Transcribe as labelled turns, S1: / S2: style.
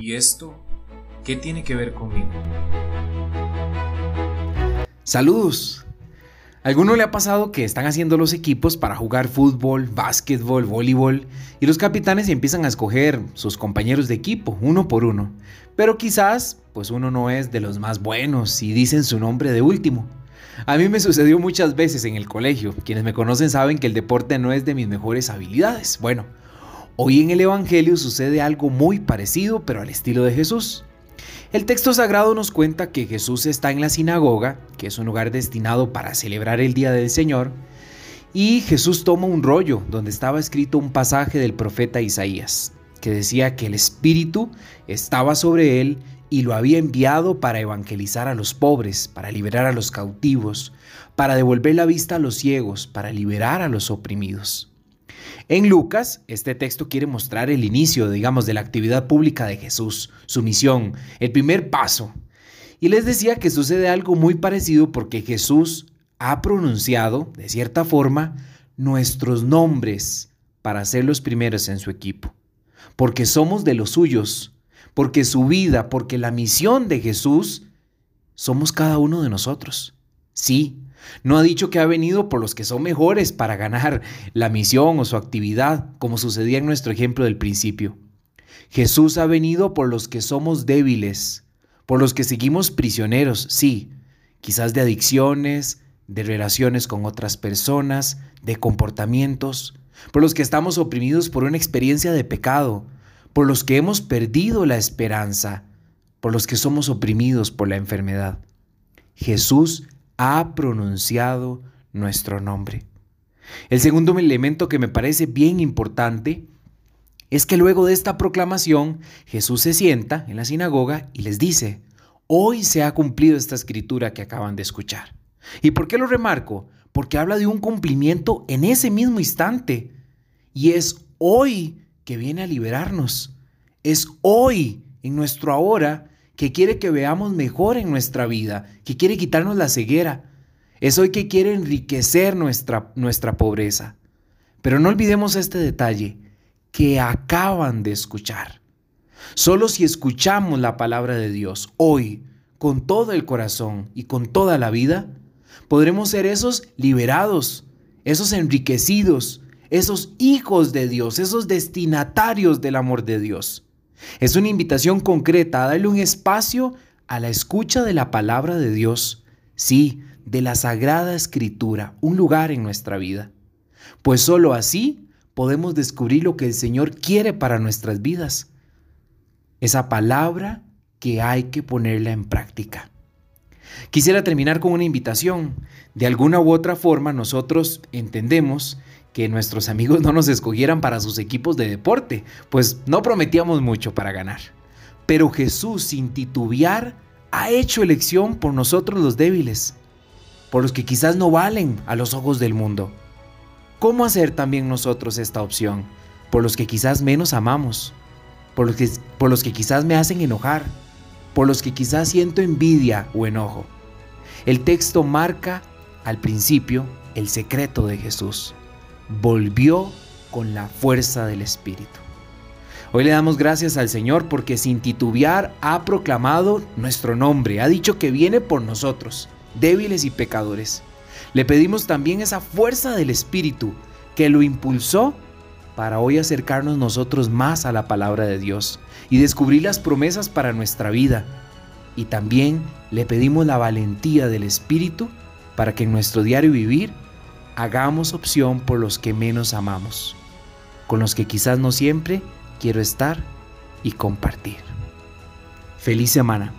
S1: ¿Y esto qué tiene que ver conmigo?
S2: Saludos. ¿Alguno le ha pasado que están haciendo los equipos para jugar fútbol, básquetbol, voleibol y los capitanes empiezan a escoger sus compañeros de equipo uno por uno? Pero quizás, pues uno no es de los más buenos y dicen su nombre de último. A mí me sucedió muchas veces en el colegio. Quienes me conocen saben que el deporte no es de mis mejores habilidades. Bueno, hoy en el Evangelio sucede algo muy parecido, pero al estilo de Jesús. El texto sagrado nos cuenta que Jesús está en la sinagoga, que es un lugar destinado para celebrar el Día del Señor, y Jesús toma un rollo donde estaba escrito un pasaje del profeta Isaías, que decía que el Espíritu estaba sobre él y lo había enviado para evangelizar a los pobres, para liberar a los cautivos, para devolver la vista a los ciegos, para liberar a los oprimidos. En Lucas, este texto quiere mostrar el inicio, digamos, de la actividad pública de Jesús, su misión, el primer paso. Y les decía que sucede algo muy parecido porque Jesús ha pronunciado, de cierta forma, nuestros nombres para ser los primeros en su equipo. Porque somos de los suyos, porque su vida, porque la misión de Jesús, somos cada uno de nosotros. Sí, no ha dicho que ha venido por los que son mejores para ganar la misión o su actividad, como sucedía en nuestro ejemplo del principio. Jesús ha venido por los que somos débiles, por los que seguimos prisioneros, sí, quizás de adicciones, de relaciones con otras personas, de comportamientos, por los que estamos oprimidos por una experiencia de pecado, por los que hemos perdido la esperanza, por los que somos oprimidos por la enfermedad. Jesús ha pronunciado nuestro nombre. El segundo elemento que me parece bien importante es que luego de esta proclamación Jesús se sienta en la sinagoga y les dice, hoy se ha cumplido esta escritura que acaban de escuchar. ¿Y por qué lo remarco? Porque habla de un cumplimiento en ese mismo instante. Y es hoy que viene a liberarnos. Es hoy, en nuestro ahora, que quiere que veamos mejor en nuestra vida, que quiere quitarnos la ceguera. Es hoy que quiere enriquecer nuestra, nuestra pobreza. Pero no olvidemos este detalle que acaban de escuchar. Solo si escuchamos la palabra de Dios hoy, con todo el corazón y con toda la vida, podremos ser esos liberados, esos enriquecidos, esos hijos de Dios, esos destinatarios del amor de Dios. Es una invitación concreta a darle un espacio a la escucha de la palabra de Dios, sí, de la Sagrada Escritura, un lugar en nuestra vida. Pues sólo así podemos descubrir lo que el Señor quiere para nuestras vidas. Esa palabra que hay que ponerla en práctica. Quisiera terminar con una invitación. De alguna u otra forma nosotros entendemos que nuestros amigos no nos escogieran para sus equipos de deporte, pues no prometíamos mucho para ganar. Pero Jesús, sin titubear, ha hecho elección por nosotros los débiles, por los que quizás no valen a los ojos del mundo. ¿Cómo hacer también nosotros esta opción? Por los que quizás menos amamos, por los que, por los que quizás me hacen enojar, por los que quizás siento envidia o enojo. El texto marca al principio el secreto de Jesús volvió con la fuerza del Espíritu. Hoy le damos gracias al Señor porque sin titubear ha proclamado nuestro nombre, ha dicho que viene por nosotros, débiles y pecadores. Le pedimos también esa fuerza del Espíritu que lo impulsó para hoy acercarnos nosotros más a la palabra de Dios y descubrir las promesas para nuestra vida. Y también le pedimos la valentía del Espíritu para que en nuestro diario vivir hagamos opción por los que menos amamos, con los que quizás no siempre quiero estar y compartir. Feliz semana.